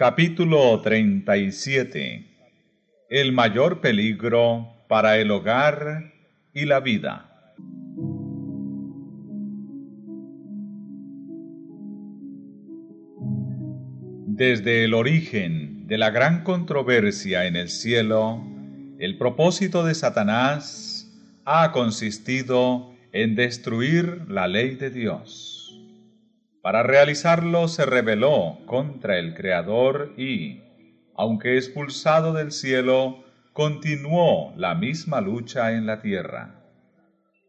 Capítulo 37 El mayor peligro para el hogar y la vida. Desde el origen de la gran controversia en el cielo, el propósito de Satanás ha consistido en destruir la ley de Dios para realizarlo se rebeló contra el Creador y, aunque expulsado del cielo, continuó la misma lucha en la tierra.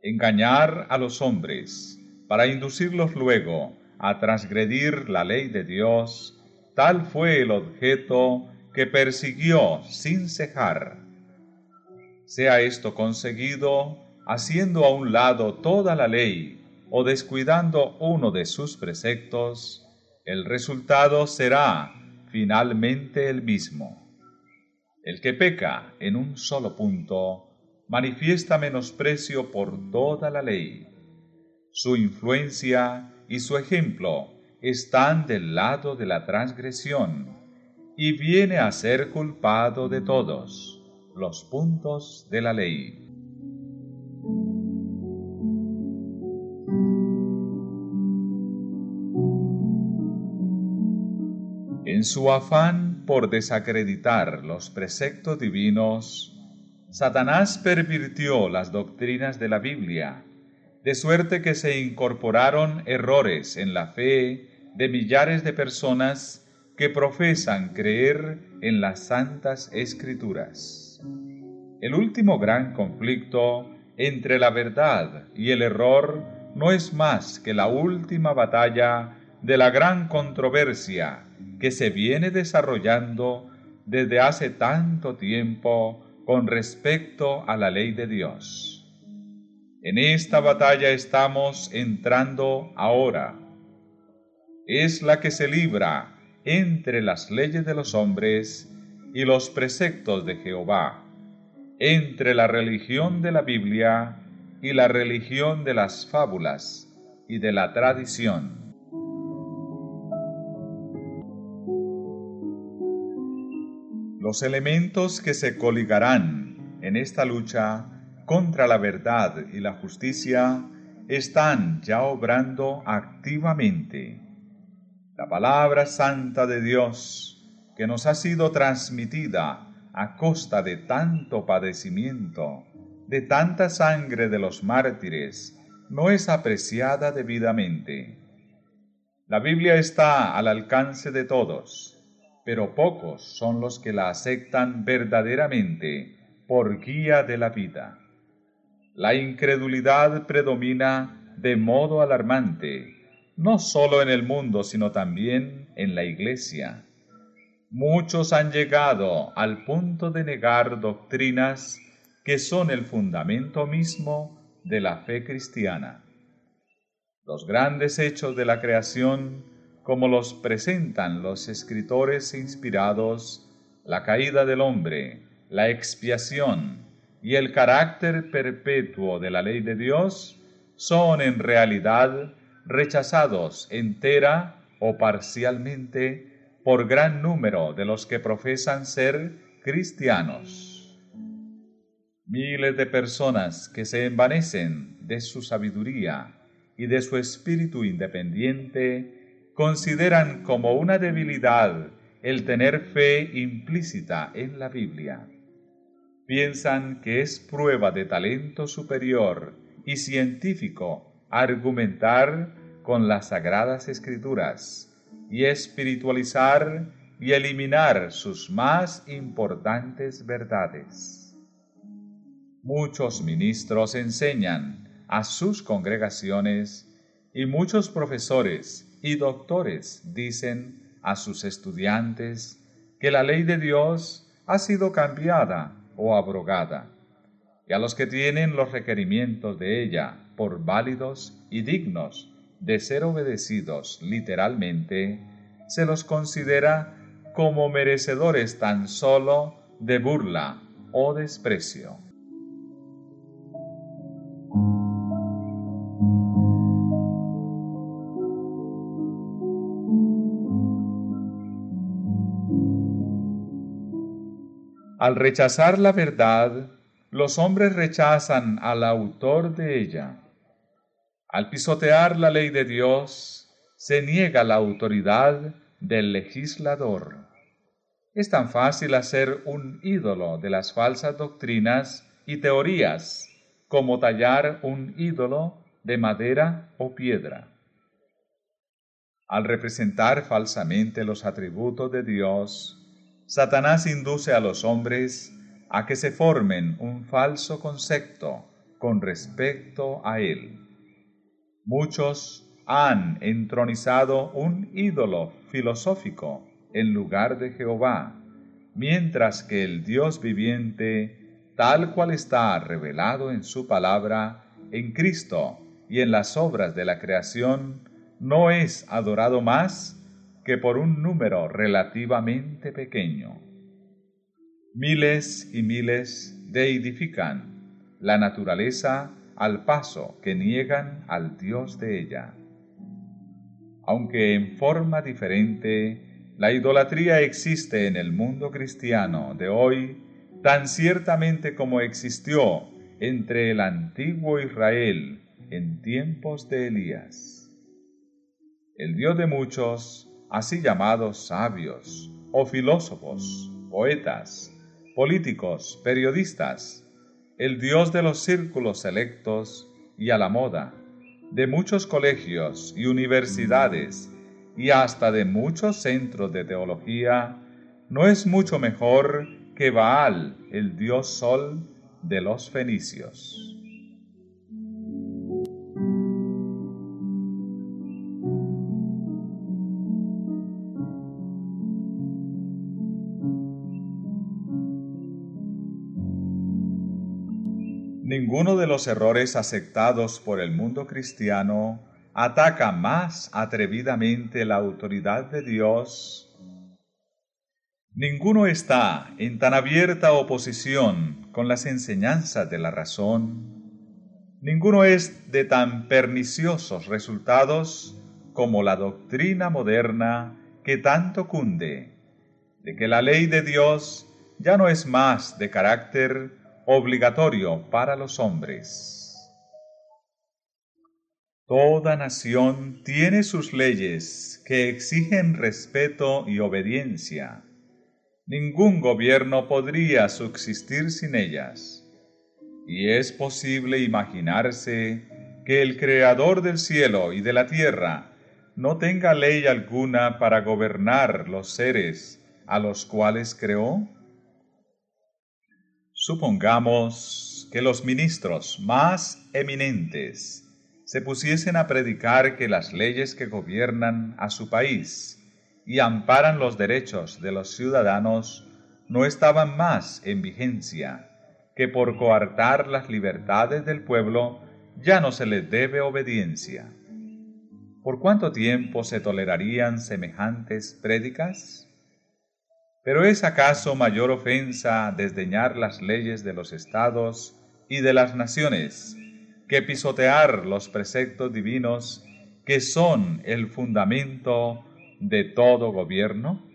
Engañar a los hombres para inducirlos luego a transgredir la ley de Dios, tal fue el objeto que persiguió sin cejar. Sea esto conseguido haciendo a un lado toda la ley o descuidando uno de sus preceptos, el resultado será finalmente el mismo. El que peca en un solo punto manifiesta menosprecio por toda la ley. Su influencia y su ejemplo están del lado de la transgresión y viene a ser culpado de todos los puntos de la ley. En su afán por desacreditar los preceptos divinos, Satanás pervirtió las doctrinas de la Biblia, de suerte que se incorporaron errores en la fe de millares de personas que profesan creer en las santas escrituras. El último gran conflicto entre la verdad y el error no es más que la última batalla de la gran controversia que se viene desarrollando desde hace tanto tiempo con respecto a la ley de Dios. En esta batalla estamos entrando ahora. Es la que se libra entre las leyes de los hombres y los preceptos de Jehová, entre la religión de la Biblia y la religión de las fábulas y de la tradición. Los elementos que se coligarán en esta lucha contra la verdad y la justicia están ya obrando activamente. La palabra santa de Dios, que nos ha sido transmitida a costa de tanto padecimiento, de tanta sangre de los mártires, no es apreciada debidamente. La Biblia está al alcance de todos pero pocos son los que la aceptan verdaderamente por guía de la vida. La incredulidad predomina de modo alarmante, no solo en el mundo, sino también en la iglesia. Muchos han llegado al punto de negar doctrinas que son el fundamento mismo de la fe cristiana. Los grandes hechos de la creación como los presentan los escritores inspirados, la caída del hombre, la expiación y el carácter perpetuo de la ley de Dios, son en realidad rechazados entera o parcialmente por gran número de los que profesan ser cristianos. Miles de personas que se envanecen de su sabiduría y de su espíritu independiente consideran como una debilidad el tener fe implícita en la Biblia. Piensan que es prueba de talento superior y científico argumentar con las sagradas escrituras y espiritualizar y eliminar sus más importantes verdades. Muchos ministros enseñan a sus congregaciones y muchos profesores y doctores dicen a sus estudiantes que la ley de Dios ha sido cambiada o abrogada, y a los que tienen los requerimientos de ella por válidos y dignos de ser obedecidos literalmente, se los considera como merecedores tan solo de burla o desprecio. Al rechazar la verdad, los hombres rechazan al autor de ella. Al pisotear la ley de Dios, se niega la autoridad del legislador. Es tan fácil hacer un ídolo de las falsas doctrinas y teorías como tallar un ídolo de madera o piedra. Al representar falsamente los atributos de Dios, Satanás induce a los hombres a que se formen un falso concepto con respecto a Él. Muchos han entronizado un ídolo filosófico en lugar de Jehová, mientras que el Dios viviente, tal cual está revelado en su palabra, en Cristo y en las obras de la creación, no es adorado más que por un número relativamente pequeño. Miles y miles deidifican la naturaleza al paso que niegan al Dios de ella. Aunque en forma diferente, la idolatría existe en el mundo cristiano de hoy tan ciertamente como existió entre el antiguo Israel en tiempos de Elías. El Dios de muchos así llamados sabios o filósofos, poetas, políticos, periodistas, el Dios de los círculos selectos y a la moda, de muchos colegios y universidades y hasta de muchos centros de teología, no es mucho mejor que Baal, el dios sol de los fenicios. Ninguno de los errores aceptados por el mundo cristiano ataca más atrevidamente la autoridad de Dios. Ninguno está en tan abierta oposición con las enseñanzas de la razón. Ninguno es de tan perniciosos resultados como la doctrina moderna que tanto cunde, de que la ley de Dios ya no es más de carácter obligatorio para los hombres. Toda nación tiene sus leyes que exigen respeto y obediencia. Ningún gobierno podría subsistir sin ellas. Y es posible imaginarse que el Creador del cielo y de la tierra no tenga ley alguna para gobernar los seres a los cuales creó? Supongamos que los ministros más eminentes se pusiesen a predicar que las leyes que gobiernan a su país y amparan los derechos de los ciudadanos no estaban más en vigencia, que por coartar las libertades del pueblo ya no se les debe obediencia. ¿Por cuánto tiempo se tolerarían semejantes prédicas? Pero ¿es acaso mayor ofensa desdeñar las leyes de los estados y de las naciones que pisotear los preceptos divinos que son el fundamento de todo gobierno?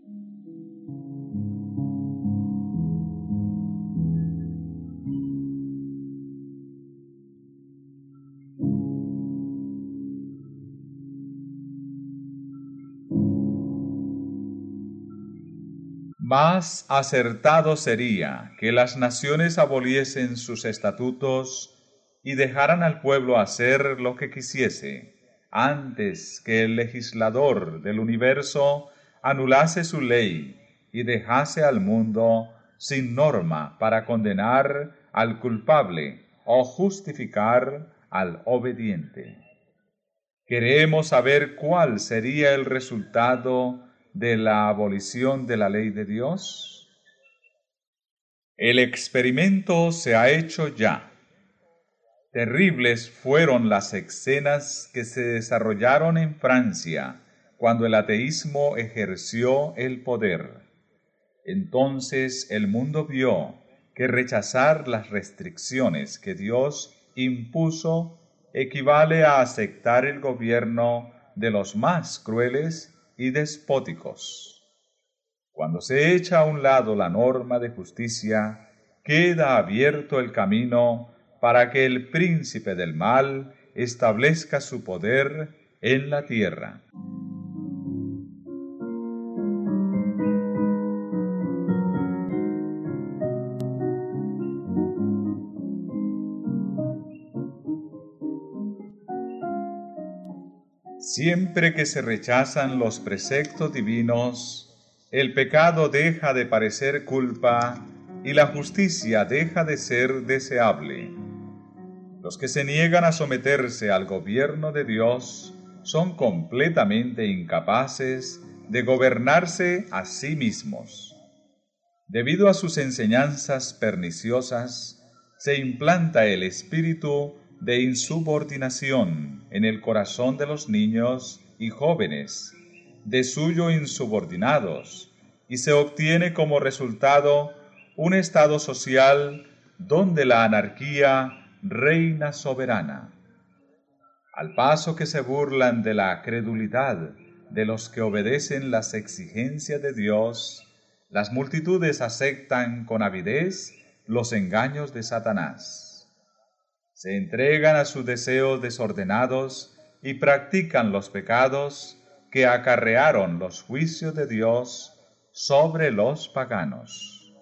Más acertado sería que las naciones aboliesen sus estatutos y dejaran al pueblo hacer lo que quisiese, antes que el legislador del universo anulase su ley y dejase al mundo sin norma para condenar al culpable o justificar al obediente. Queremos saber cuál sería el resultado de la abolición de la ley de Dios? El experimento se ha hecho ya. Terribles fueron las escenas que se desarrollaron en Francia cuando el ateísmo ejerció el poder. Entonces el mundo vio que rechazar las restricciones que Dios impuso equivale a aceptar el gobierno de los más crueles y despóticos. Cuando se echa a un lado la norma de justicia, queda abierto el camino para que el príncipe del mal establezca su poder en la tierra. Siempre que se rechazan los preceptos divinos, el pecado deja de parecer culpa y la justicia deja de ser deseable. Los que se niegan a someterse al gobierno de Dios son completamente incapaces de gobernarse a sí mismos. Debido a sus enseñanzas perniciosas, se implanta el espíritu de insubordinación en el corazón de los niños y jóvenes, de suyo insubordinados, y se obtiene como resultado un estado social donde la anarquía reina soberana. Al paso que se burlan de la credulidad de los que obedecen las exigencias de Dios, las multitudes aceptan con avidez los engaños de Satanás se entregan a sus deseos desordenados y practican los pecados que acarrearon los juicios de Dios sobre los paganos.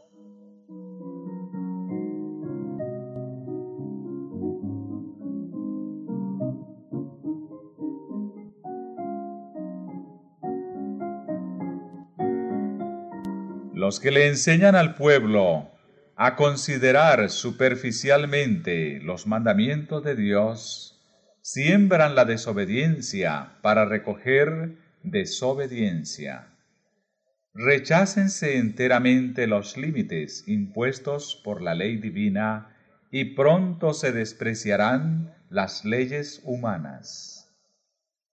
Los que le enseñan al pueblo a considerar superficialmente los mandamientos de Dios, siembran la desobediencia para recoger desobediencia. Rechácense enteramente los límites impuestos por la ley divina y pronto se despreciarán las leyes humanas.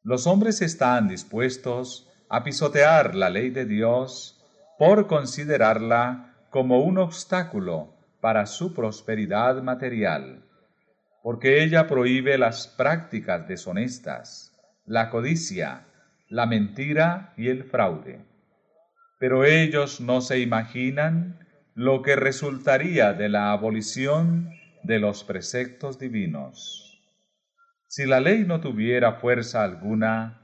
Los hombres están dispuestos a pisotear la ley de Dios por considerarla como un obstáculo para su prosperidad material, porque ella prohíbe las prácticas deshonestas, la codicia, la mentira y el fraude. Pero ellos no se imaginan lo que resultaría de la abolición de los preceptos divinos. Si la ley no tuviera fuerza alguna,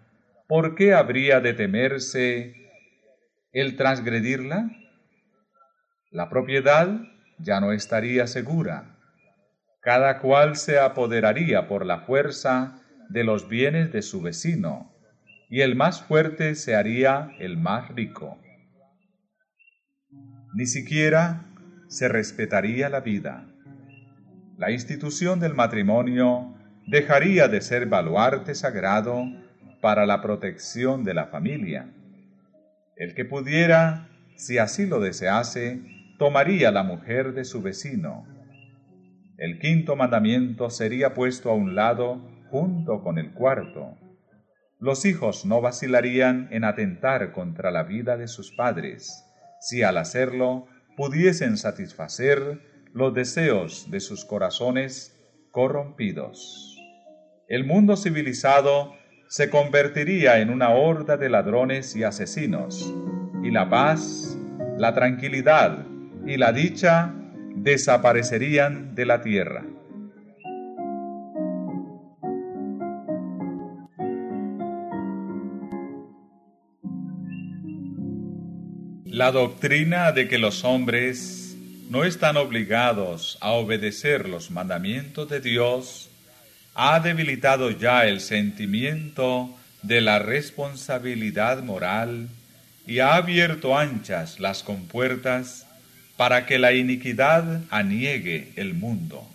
¿por qué habría de temerse el transgredirla? La propiedad ya no estaría segura. Cada cual se apoderaría por la fuerza de los bienes de su vecino, y el más fuerte se haría el más rico. Ni siquiera se respetaría la vida. La institución del matrimonio dejaría de ser baluarte sagrado para la protección de la familia. El que pudiera, si así lo desease, tomaría la mujer de su vecino. El quinto mandamiento sería puesto a un lado junto con el cuarto. Los hijos no vacilarían en atentar contra la vida de sus padres, si al hacerlo pudiesen satisfacer los deseos de sus corazones corrompidos. El mundo civilizado se convertiría en una horda de ladrones y asesinos, y la paz, la tranquilidad y la dicha desaparecerían de la tierra. La doctrina de que los hombres no están obligados a obedecer los mandamientos de Dios ha debilitado ya el sentimiento de la responsabilidad moral y ha abierto anchas las compuertas para que la iniquidad aniegue el mundo.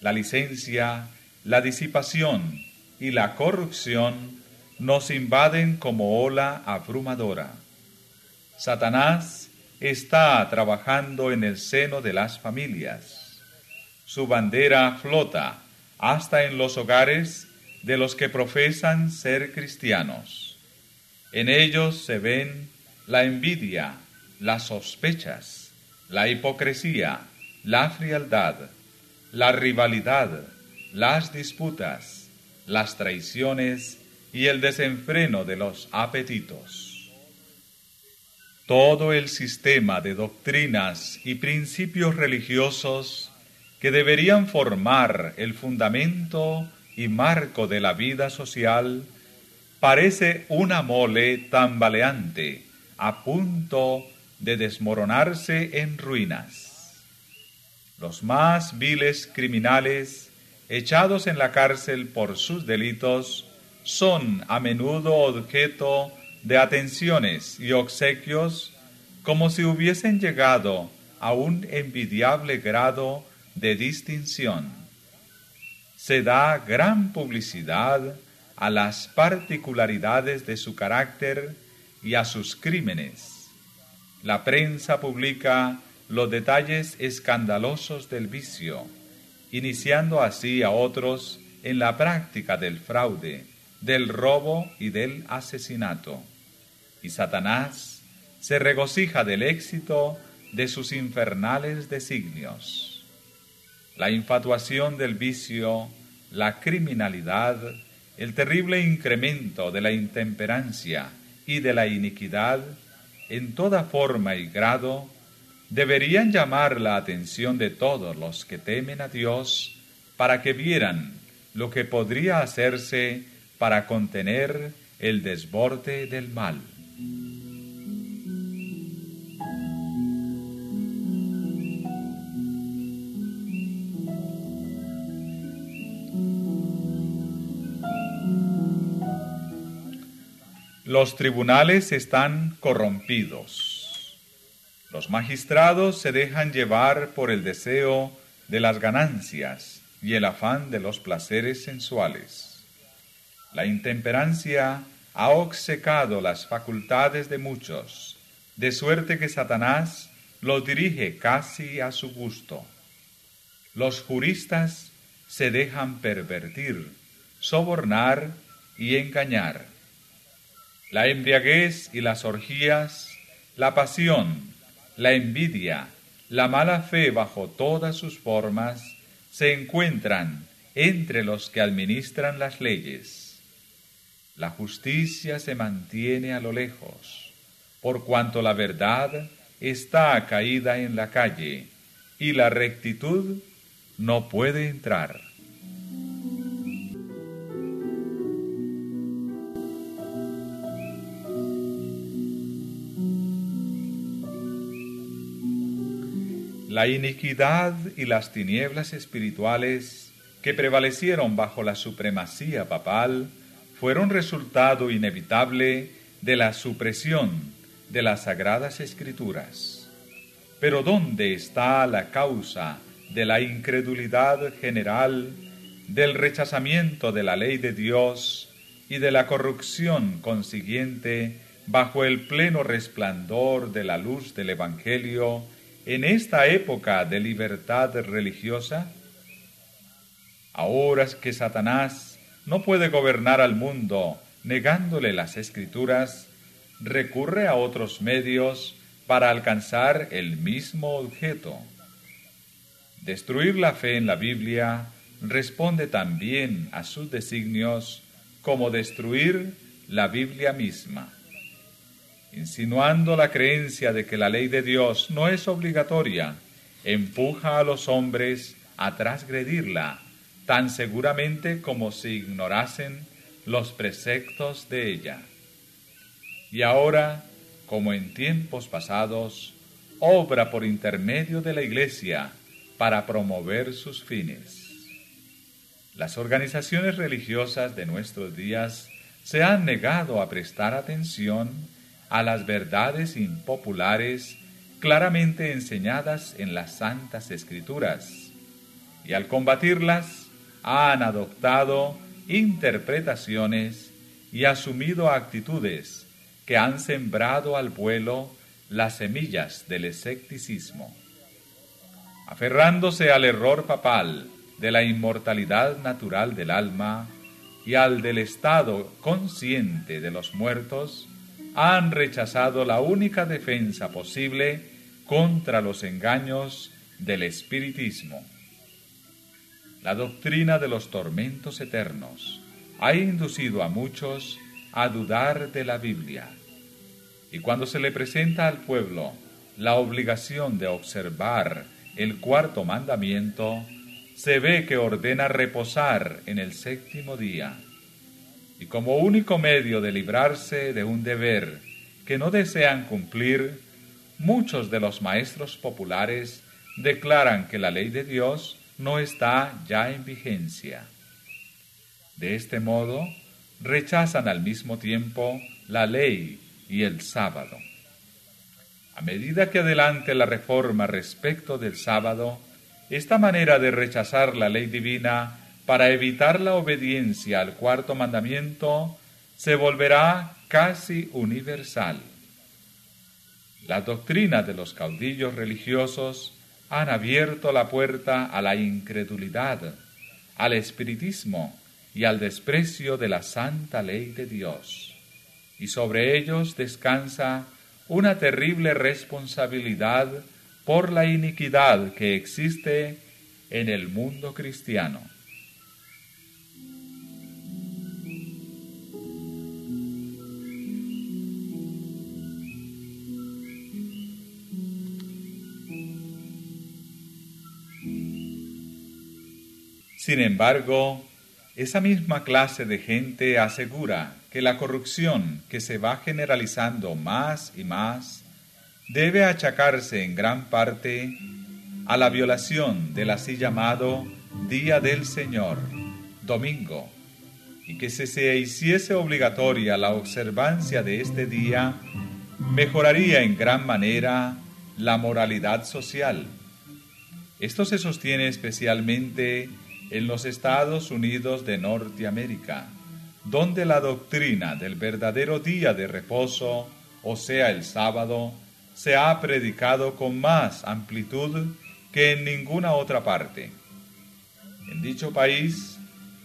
La licencia, la disipación y la corrupción nos invaden como ola abrumadora. Satanás está trabajando en el seno de las familias. Su bandera flota hasta en los hogares de los que profesan ser cristianos. En ellos se ven la envidia, las sospechas, la hipocresía, la frialdad, la rivalidad, las disputas, las traiciones y el desenfreno de los apetitos. todo el sistema de doctrinas y principios religiosos que deberían formar el fundamento y marco de la vida social, parece una mole tambaleante a punto de desmoronarse en ruinas. Los más viles criminales, echados en la cárcel por sus delitos, son a menudo objeto de atenciones y obsequios como si hubiesen llegado a un envidiable grado de distinción. Se da gran publicidad a las particularidades de su carácter y a sus crímenes. La prensa publica los detalles escandalosos del vicio, iniciando así a otros en la práctica del fraude del robo y del asesinato. Y Satanás se regocija del éxito de sus infernales designios. La infatuación del vicio, la criminalidad, el terrible incremento de la intemperancia y de la iniquidad, en toda forma y grado, deberían llamar la atención de todos los que temen a Dios para que vieran lo que podría hacerse para contener el desborde del mal. Los tribunales están corrompidos. Los magistrados se dejan llevar por el deseo de las ganancias y el afán de los placeres sensuales. La intemperancia ha obcecado las facultades de muchos, de suerte que Satanás los dirige casi a su gusto. Los juristas se dejan pervertir, sobornar y engañar. La embriaguez y las orgías, la pasión, la envidia, la mala fe bajo todas sus formas, se encuentran entre los que administran las leyes la justicia se mantiene a lo lejos, por cuanto la verdad está caída en la calle y la rectitud no puede entrar. La iniquidad y las tinieblas espirituales que prevalecieron bajo la supremacía papal fueron resultado inevitable de la supresión de las sagradas escrituras. Pero ¿dónde está la causa de la incredulidad general, del rechazamiento de la ley de Dios y de la corrupción consiguiente bajo el pleno resplandor de la luz del Evangelio en esta época de libertad religiosa? Ahora que Satanás no puede gobernar al mundo negándole las escrituras, recurre a otros medios para alcanzar el mismo objeto. Destruir la fe en la Biblia responde también a sus designios como destruir la Biblia misma, insinuando la creencia de que la ley de Dios no es obligatoria, empuja a los hombres a transgredirla tan seguramente como si ignorasen los preceptos de ella. Y ahora, como en tiempos pasados, obra por intermedio de la Iglesia para promover sus fines. Las organizaciones religiosas de nuestros días se han negado a prestar atención a las verdades impopulares claramente enseñadas en las Santas Escrituras, y al combatirlas han adoptado interpretaciones y asumido actitudes que han sembrado al vuelo las semillas del escepticismo. Aferrándose al error papal de la inmortalidad natural del alma y al del estado consciente de los muertos, han rechazado la única defensa posible contra los engaños del espiritismo. La doctrina de los tormentos eternos ha inducido a muchos a dudar de la Biblia. Y cuando se le presenta al pueblo la obligación de observar el cuarto mandamiento, se ve que ordena reposar en el séptimo día. Y como único medio de librarse de un deber que no desean cumplir, muchos de los maestros populares declaran que la ley de Dios no está ya en vigencia. De este modo, rechazan al mismo tiempo la ley y el sábado. A medida que adelante la reforma respecto del sábado, esta manera de rechazar la ley divina para evitar la obediencia al cuarto mandamiento se volverá casi universal. Las doctrinas de los caudillos religiosos han abierto la puerta a la incredulidad, al espiritismo y al desprecio de la santa ley de Dios. Y sobre ellos descansa una terrible responsabilidad por la iniquidad que existe en el mundo cristiano. Sin embargo, esa misma clase de gente asegura que la corrupción que se va generalizando más y más debe achacarse en gran parte a la violación del así llamado Día del Señor, domingo, y que si se hiciese obligatoria la observancia de este día, mejoraría en gran manera la moralidad social. Esto se sostiene especialmente en los Estados Unidos de Norteamérica, donde la doctrina del verdadero día de reposo, o sea el sábado, se ha predicado con más amplitud que en ninguna otra parte. En dicho país,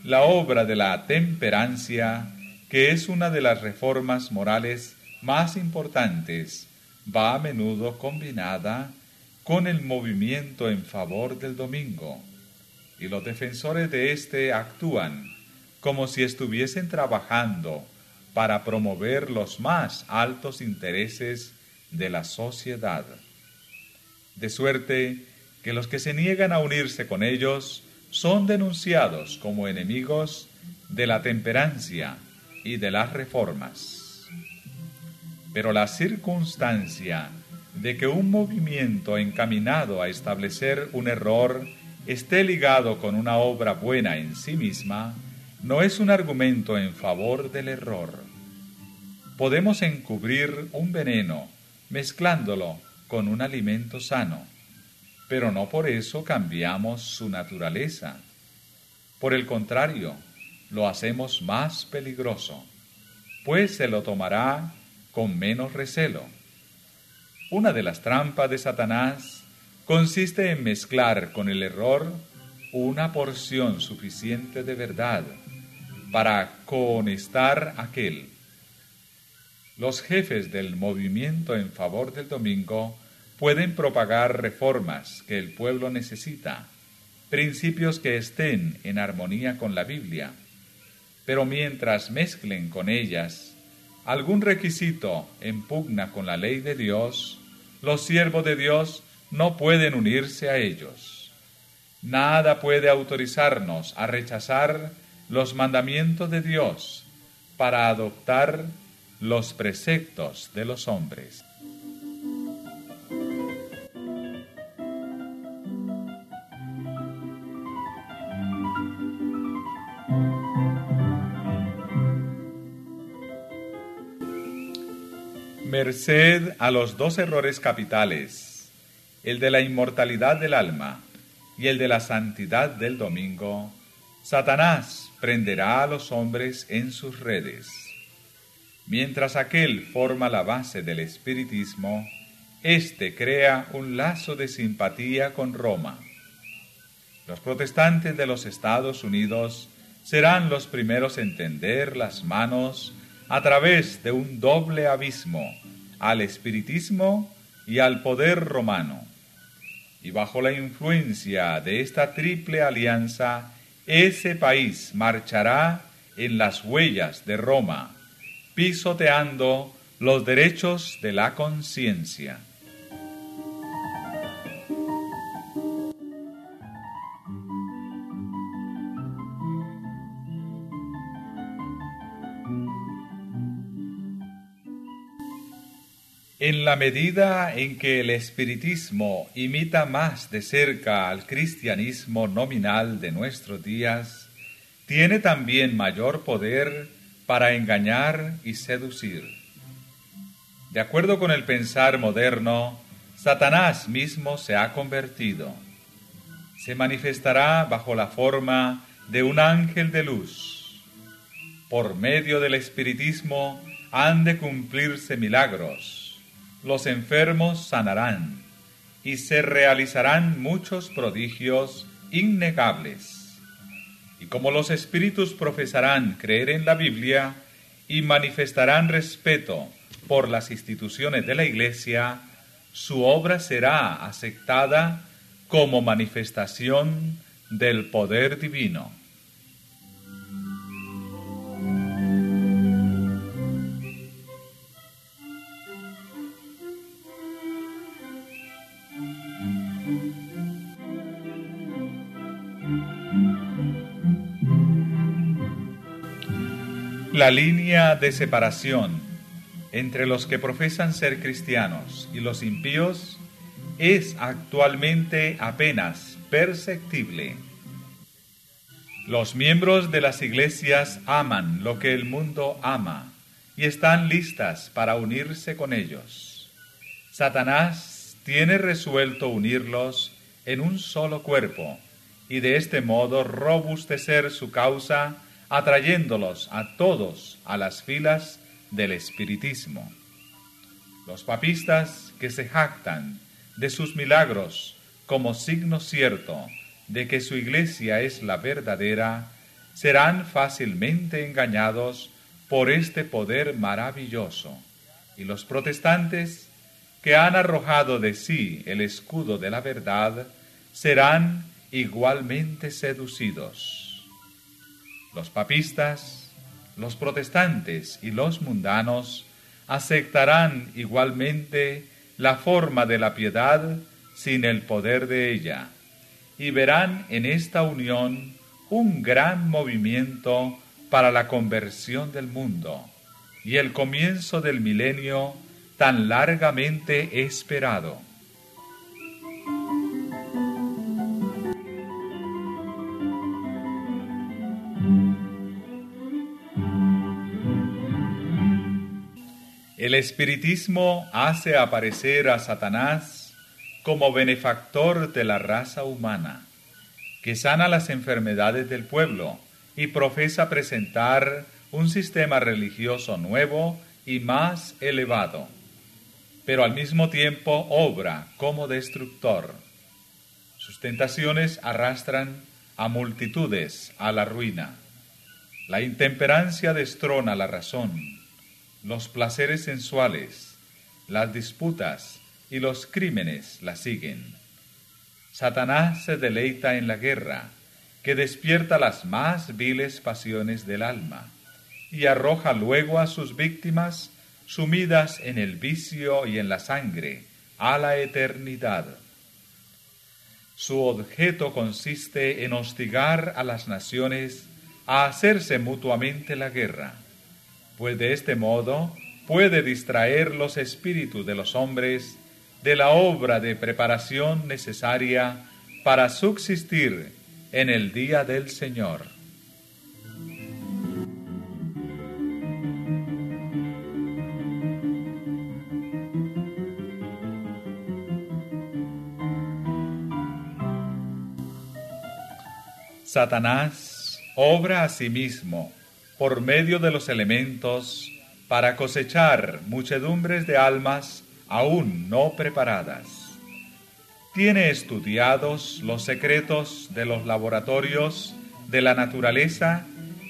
la obra de la temperancia, que es una de las reformas morales más importantes, va a menudo combinada con el movimiento en favor del domingo, y los defensores de éste actúan como si estuviesen trabajando para promover los más altos intereses de la sociedad. De suerte que los que se niegan a unirse con ellos son denunciados como enemigos de la temperancia y de las reformas. Pero la circunstancia de que un movimiento encaminado a establecer un error esté ligado con una obra buena en sí misma, no es un argumento en favor del error. Podemos encubrir un veneno mezclándolo con un alimento sano, pero no por eso cambiamos su naturaleza. Por el contrario, lo hacemos más peligroso, pues se lo tomará con menos recelo. Una de las trampas de Satanás consiste en mezclar con el error una porción suficiente de verdad para cohonestar aquel. Los jefes del movimiento en favor del domingo pueden propagar reformas que el pueblo necesita, principios que estén en armonía con la Biblia, pero mientras mezclen con ellas algún requisito en pugna con la ley de Dios, los siervos de Dios no pueden unirse a ellos. Nada puede autorizarnos a rechazar los mandamientos de Dios para adoptar los preceptos de los hombres. Merced a los dos errores capitales, el de la inmortalidad del alma y el de la santidad del domingo, Satanás prenderá a los hombres en sus redes Mientras aquel forma la base del espiritismo, éste crea un lazo de simpatía con Roma. Los protestantes de los Estados Unidos serán los primeros en tender las manos a través de un doble abismo al espiritismo y al poder romano. Y bajo la influencia de esta triple alianza, ese país marchará en las huellas de Roma pisoteando los derechos de la conciencia. En la medida en que el espiritismo imita más de cerca al cristianismo nominal de nuestros días, tiene también mayor poder para engañar y seducir. De acuerdo con el pensar moderno, Satanás mismo se ha convertido. Se manifestará bajo la forma de un ángel de luz. Por medio del espiritismo han de cumplirse milagros. Los enfermos sanarán y se realizarán muchos prodigios innegables y como los espíritus profesarán creer en la Biblia y manifestarán respeto por las instituciones de la Iglesia, su obra será aceptada como manifestación del poder divino. La línea de separación entre los que profesan ser cristianos y los impíos es actualmente apenas perceptible. Los miembros de las iglesias aman lo que el mundo ama y están listas para unirse con ellos. Satanás tiene resuelto unirlos en un solo cuerpo y de este modo robustecer su causa atrayéndolos a todos a las filas del espiritismo. Los papistas que se jactan de sus milagros como signo cierto de que su iglesia es la verdadera, serán fácilmente engañados por este poder maravilloso. Y los protestantes que han arrojado de sí el escudo de la verdad serán igualmente seducidos. Los papistas, los protestantes y los mundanos aceptarán igualmente la forma de la piedad sin el poder de ella, y verán en esta unión un gran movimiento para la conversión del mundo y el comienzo del milenio tan largamente esperado. El espiritismo hace aparecer a Satanás como benefactor de la raza humana, que sana las enfermedades del pueblo y profesa presentar un sistema religioso nuevo y más elevado, pero al mismo tiempo obra como destructor. Sus tentaciones arrastran a multitudes a la ruina. La intemperancia destrona la razón los placeres sensuales, las disputas y los crímenes la siguen. Satanás se deleita en la guerra, que despierta las más viles pasiones del alma, y arroja luego a sus víctimas, sumidas en el vicio y en la sangre, a la eternidad. Su objeto consiste en hostigar a las naciones a hacerse mutuamente la guerra pues de este modo puede distraer los espíritus de los hombres de la obra de preparación necesaria para subsistir en el día del Señor. Satanás obra a sí mismo por medio de los elementos para cosechar muchedumbres de almas aún no preparadas. Tiene estudiados los secretos de los laboratorios de la naturaleza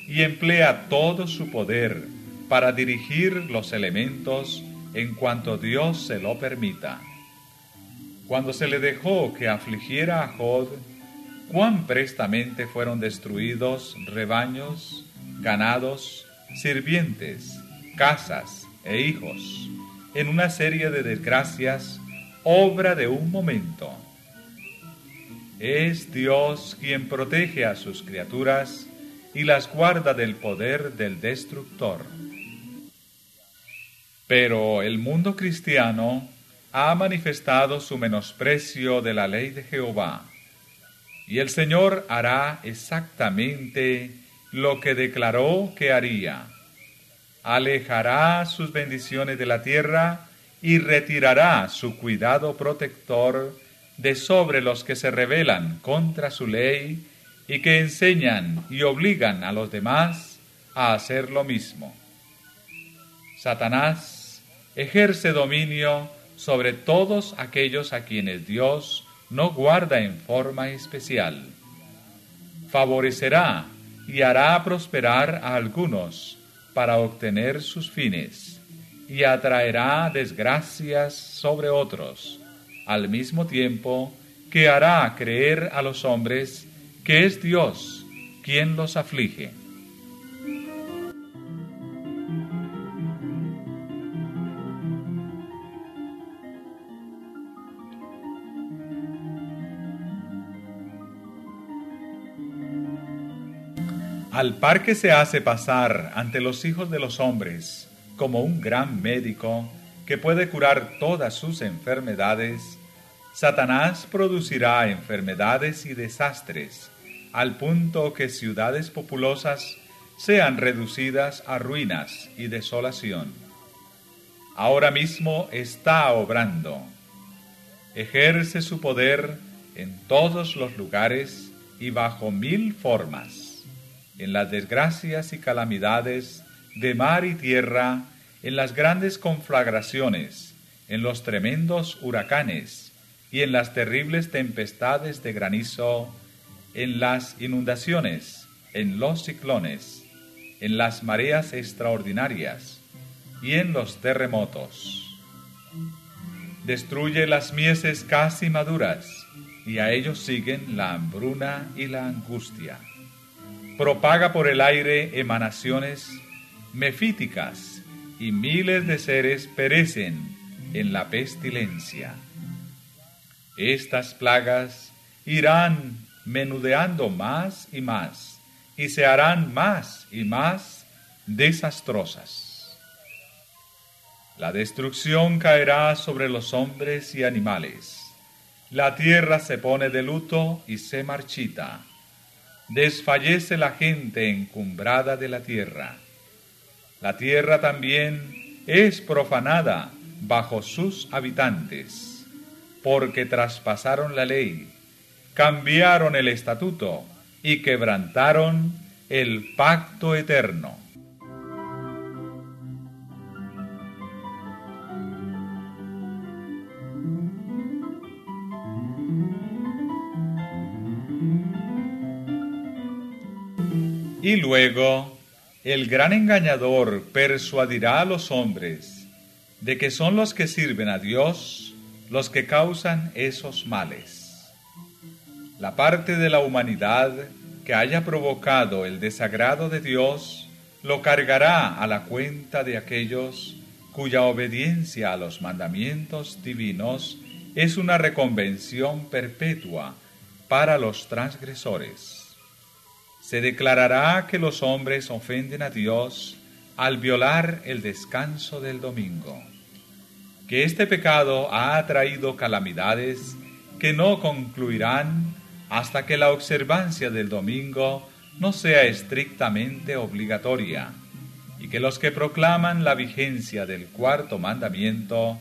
y emplea todo su poder para dirigir los elementos en cuanto Dios se lo permita. Cuando se le dejó que afligiera a Jod, cuán prestamente fueron destruidos rebaños, ganados, sirvientes, casas e hijos, en una serie de desgracias, obra de un momento. Es Dios quien protege a sus criaturas y las guarda del poder del destructor. Pero el mundo cristiano ha manifestado su menosprecio de la ley de Jehová, y el Señor hará exactamente lo que declaró que haría. Alejará sus bendiciones de la tierra y retirará su cuidado protector de sobre los que se rebelan contra su ley y que enseñan y obligan a los demás a hacer lo mismo. Satanás ejerce dominio sobre todos aquellos a quienes Dios no guarda en forma especial. Favorecerá y hará prosperar a algunos para obtener sus fines, y atraerá desgracias sobre otros, al mismo tiempo que hará creer a los hombres que es Dios quien los aflige. Al par que se hace pasar ante los hijos de los hombres como un gran médico que puede curar todas sus enfermedades, Satanás producirá enfermedades y desastres al punto que ciudades populosas sean reducidas a ruinas y desolación. Ahora mismo está obrando. Ejerce su poder en todos los lugares y bajo mil formas en las desgracias y calamidades de mar y tierra, en las grandes conflagraciones, en los tremendos huracanes y en las terribles tempestades de granizo, en las inundaciones, en los ciclones, en las mareas extraordinarias y en los terremotos. Destruye las mieses casi maduras y a ellos siguen la hambruna y la angustia propaga por el aire emanaciones mefíticas y miles de seres perecen en la pestilencia. Estas plagas irán menudeando más y más y se harán más y más desastrosas. La destrucción caerá sobre los hombres y animales. La tierra se pone de luto y se marchita desfallece la gente encumbrada de la tierra. La tierra también es profanada bajo sus habitantes, porque traspasaron la ley, cambiaron el estatuto y quebrantaron el pacto eterno. Y luego el gran engañador persuadirá a los hombres de que son los que sirven a Dios los que causan esos males. La parte de la humanidad que haya provocado el desagrado de Dios lo cargará a la cuenta de aquellos cuya obediencia a los mandamientos divinos es una reconvención perpetua para los transgresores se declarará que los hombres ofenden a Dios al violar el descanso del domingo, que este pecado ha traído calamidades que no concluirán hasta que la observancia del domingo no sea estrictamente obligatoria, y que los que proclaman la vigencia del cuarto mandamiento,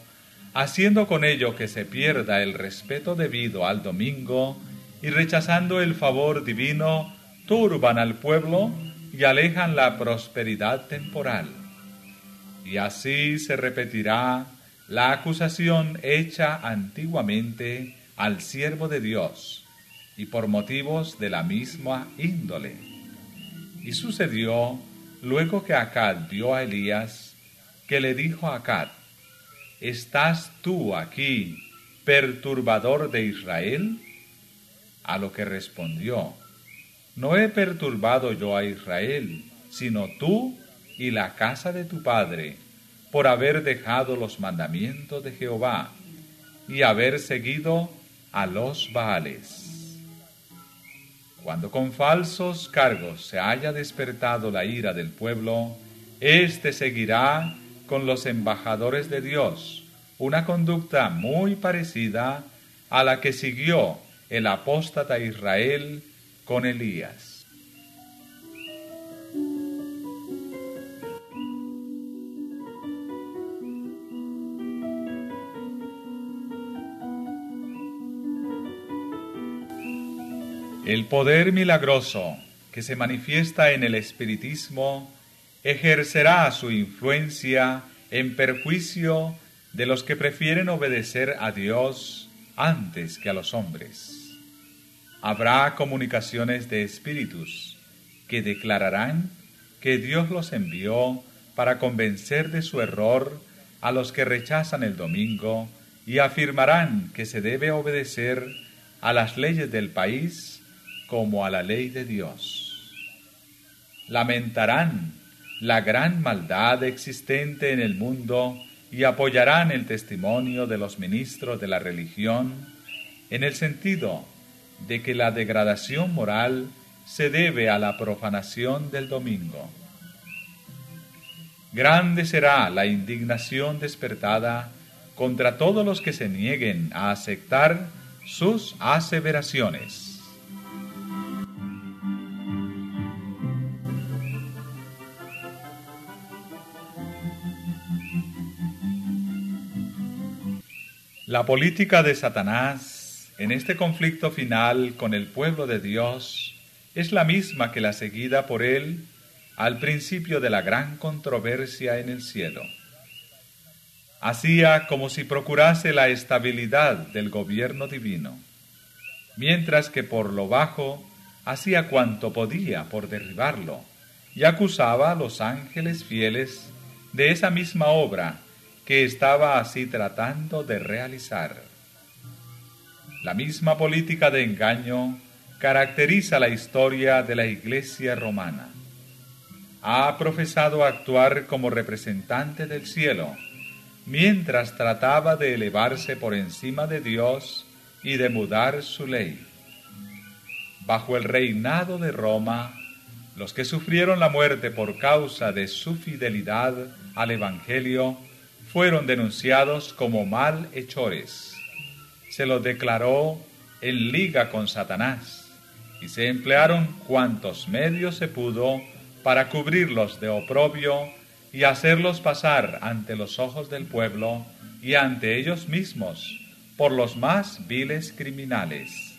haciendo con ello que se pierda el respeto debido al domingo y rechazando el favor divino, turban al pueblo y alejan la prosperidad temporal. Y así se repetirá la acusación hecha antiguamente al siervo de Dios, y por motivos de la misma índole. Y sucedió, luego que Acad vio a Elías, que le dijo a Acad, ¿estás tú aquí, perturbador de Israel? A lo que respondió, no he perturbado yo a Israel, sino tú y la casa de tu padre, por haber dejado los mandamientos de Jehová y haber seguido a los Baales. Cuando con falsos cargos se haya despertado la ira del pueblo, éste seguirá con los embajadores de Dios una conducta muy parecida a la que siguió el apóstata Israel con Elías. El poder milagroso que se manifiesta en el espiritismo ejercerá su influencia en perjuicio de los que prefieren obedecer a Dios antes que a los hombres. Habrá comunicaciones de espíritus que declararán que Dios los envió para convencer de su error a los que rechazan el domingo y afirmarán que se debe obedecer a las leyes del país como a la ley de Dios. Lamentarán la gran maldad existente en el mundo y apoyarán el testimonio de los ministros de la religión en el sentido de que la degradación moral se debe a la profanación del domingo. Grande será la indignación despertada contra todos los que se nieguen a aceptar sus aseveraciones. La política de Satanás en este conflicto final con el pueblo de Dios es la misma que la seguida por él al principio de la gran controversia en el cielo. Hacía como si procurase la estabilidad del gobierno divino, mientras que por lo bajo hacía cuanto podía por derribarlo y acusaba a los ángeles fieles de esa misma obra que estaba así tratando de realizar. La misma política de engaño caracteriza la historia de la Iglesia romana. Ha profesado actuar como representante del cielo, mientras trataba de elevarse por encima de Dios y de mudar su ley. Bajo el reinado de Roma, los que sufrieron la muerte por causa de su fidelidad al Evangelio fueron denunciados como malhechores. Se los declaró en liga con Satanás y se emplearon cuantos medios se pudo para cubrirlos de oprobio y hacerlos pasar ante los ojos del pueblo y ante ellos mismos por los más viles criminales.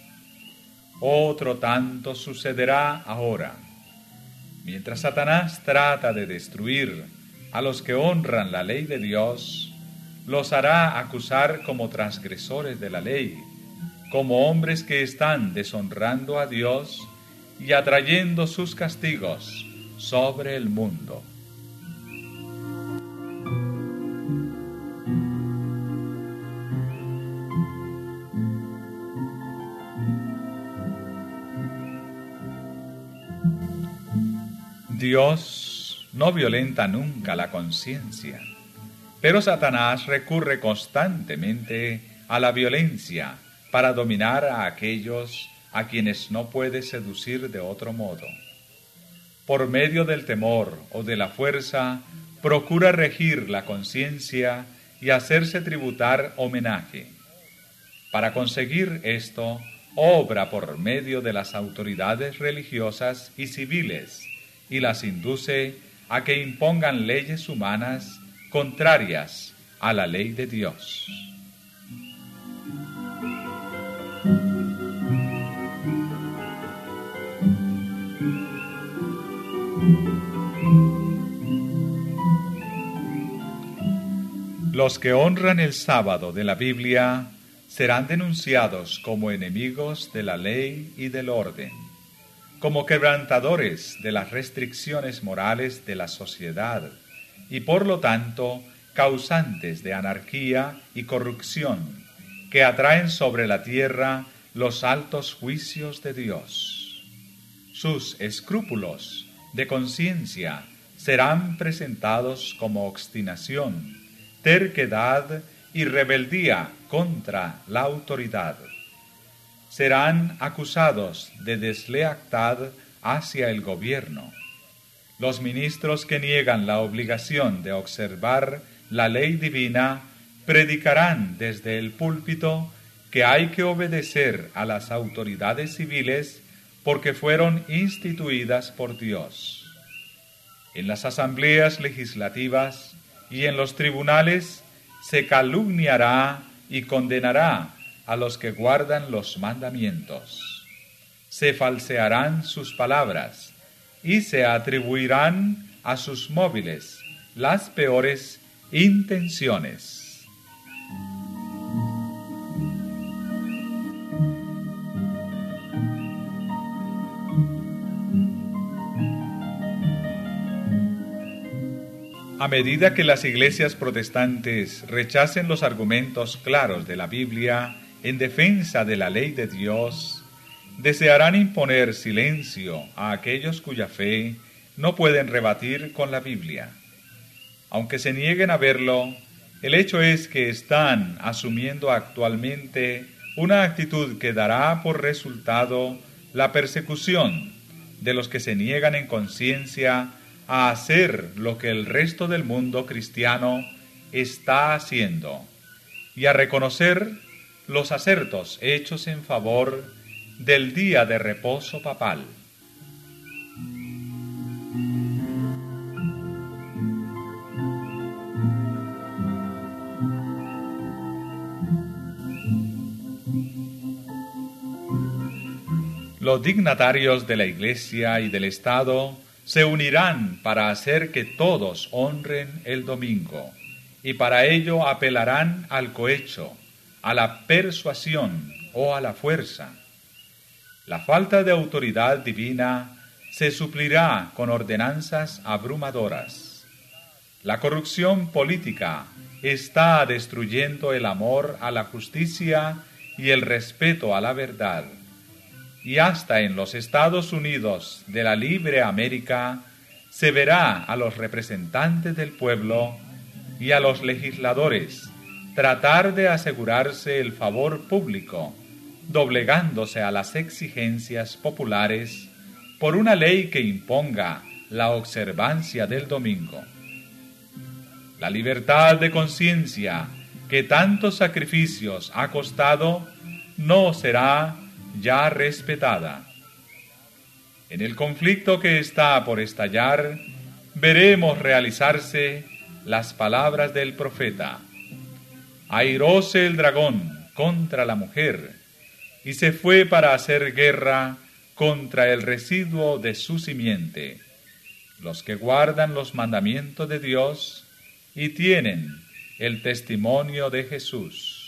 Otro tanto sucederá ahora. Mientras Satanás trata de destruir a los que honran la ley de Dios, los hará acusar como transgresores de la ley, como hombres que están deshonrando a Dios y atrayendo sus castigos sobre el mundo. Dios no violenta nunca la conciencia. Pero Satanás recurre constantemente a la violencia para dominar a aquellos a quienes no puede seducir de otro modo. Por medio del temor o de la fuerza, procura regir la conciencia y hacerse tributar homenaje. Para conseguir esto, obra por medio de las autoridades religiosas y civiles y las induce a que impongan leyes humanas contrarias a la ley de Dios. Los que honran el sábado de la Biblia serán denunciados como enemigos de la ley y del orden como quebrantadores de las restricciones morales de la sociedad y por lo tanto causantes de anarquía y corrupción que atraen sobre la tierra los altos juicios de Dios. Sus escrúpulos de conciencia serán presentados como obstinación, terquedad y rebeldía contra la autoridad. Serán acusados de deslealtad hacia el gobierno. Los ministros que niegan la obligación de observar la ley divina predicarán desde el púlpito que hay que obedecer a las autoridades civiles porque fueron instituidas por Dios. En las asambleas legislativas y en los tribunales se calumniará y condenará a los que guardan los mandamientos. Se falsearán sus palabras y se atribuirán a sus móviles las peores intenciones. A medida que las iglesias protestantes rechacen los argumentos claros de la Biblia en defensa de la ley de Dios, desearán imponer silencio a aquellos cuya fe no pueden rebatir con la Biblia. Aunque se nieguen a verlo, el hecho es que están asumiendo actualmente una actitud que dará por resultado la persecución de los que se niegan en conciencia a hacer lo que el resto del mundo cristiano está haciendo y a reconocer los acertos hechos en favor del día de reposo papal. Los dignatarios de la Iglesia y del Estado se unirán para hacer que todos honren el domingo, y para ello apelarán al cohecho, a la persuasión o a la fuerza. La falta de autoridad divina se suplirá con ordenanzas abrumadoras. La corrupción política está destruyendo el amor a la justicia y el respeto a la verdad y hasta en los Estados Unidos de la libre América se verá a los representantes del pueblo y a los legisladores tratar de asegurarse el favor público, doblegándose a las exigencias populares por una ley que imponga la observancia del domingo. La libertad de conciencia que tantos sacrificios ha costado no será ya respetada. En el conflicto que está por estallar, veremos realizarse las palabras del profeta. Airóse el dragón contra la mujer y se fue para hacer guerra contra el residuo de su simiente, los que guardan los mandamientos de Dios y tienen el testimonio de Jesús.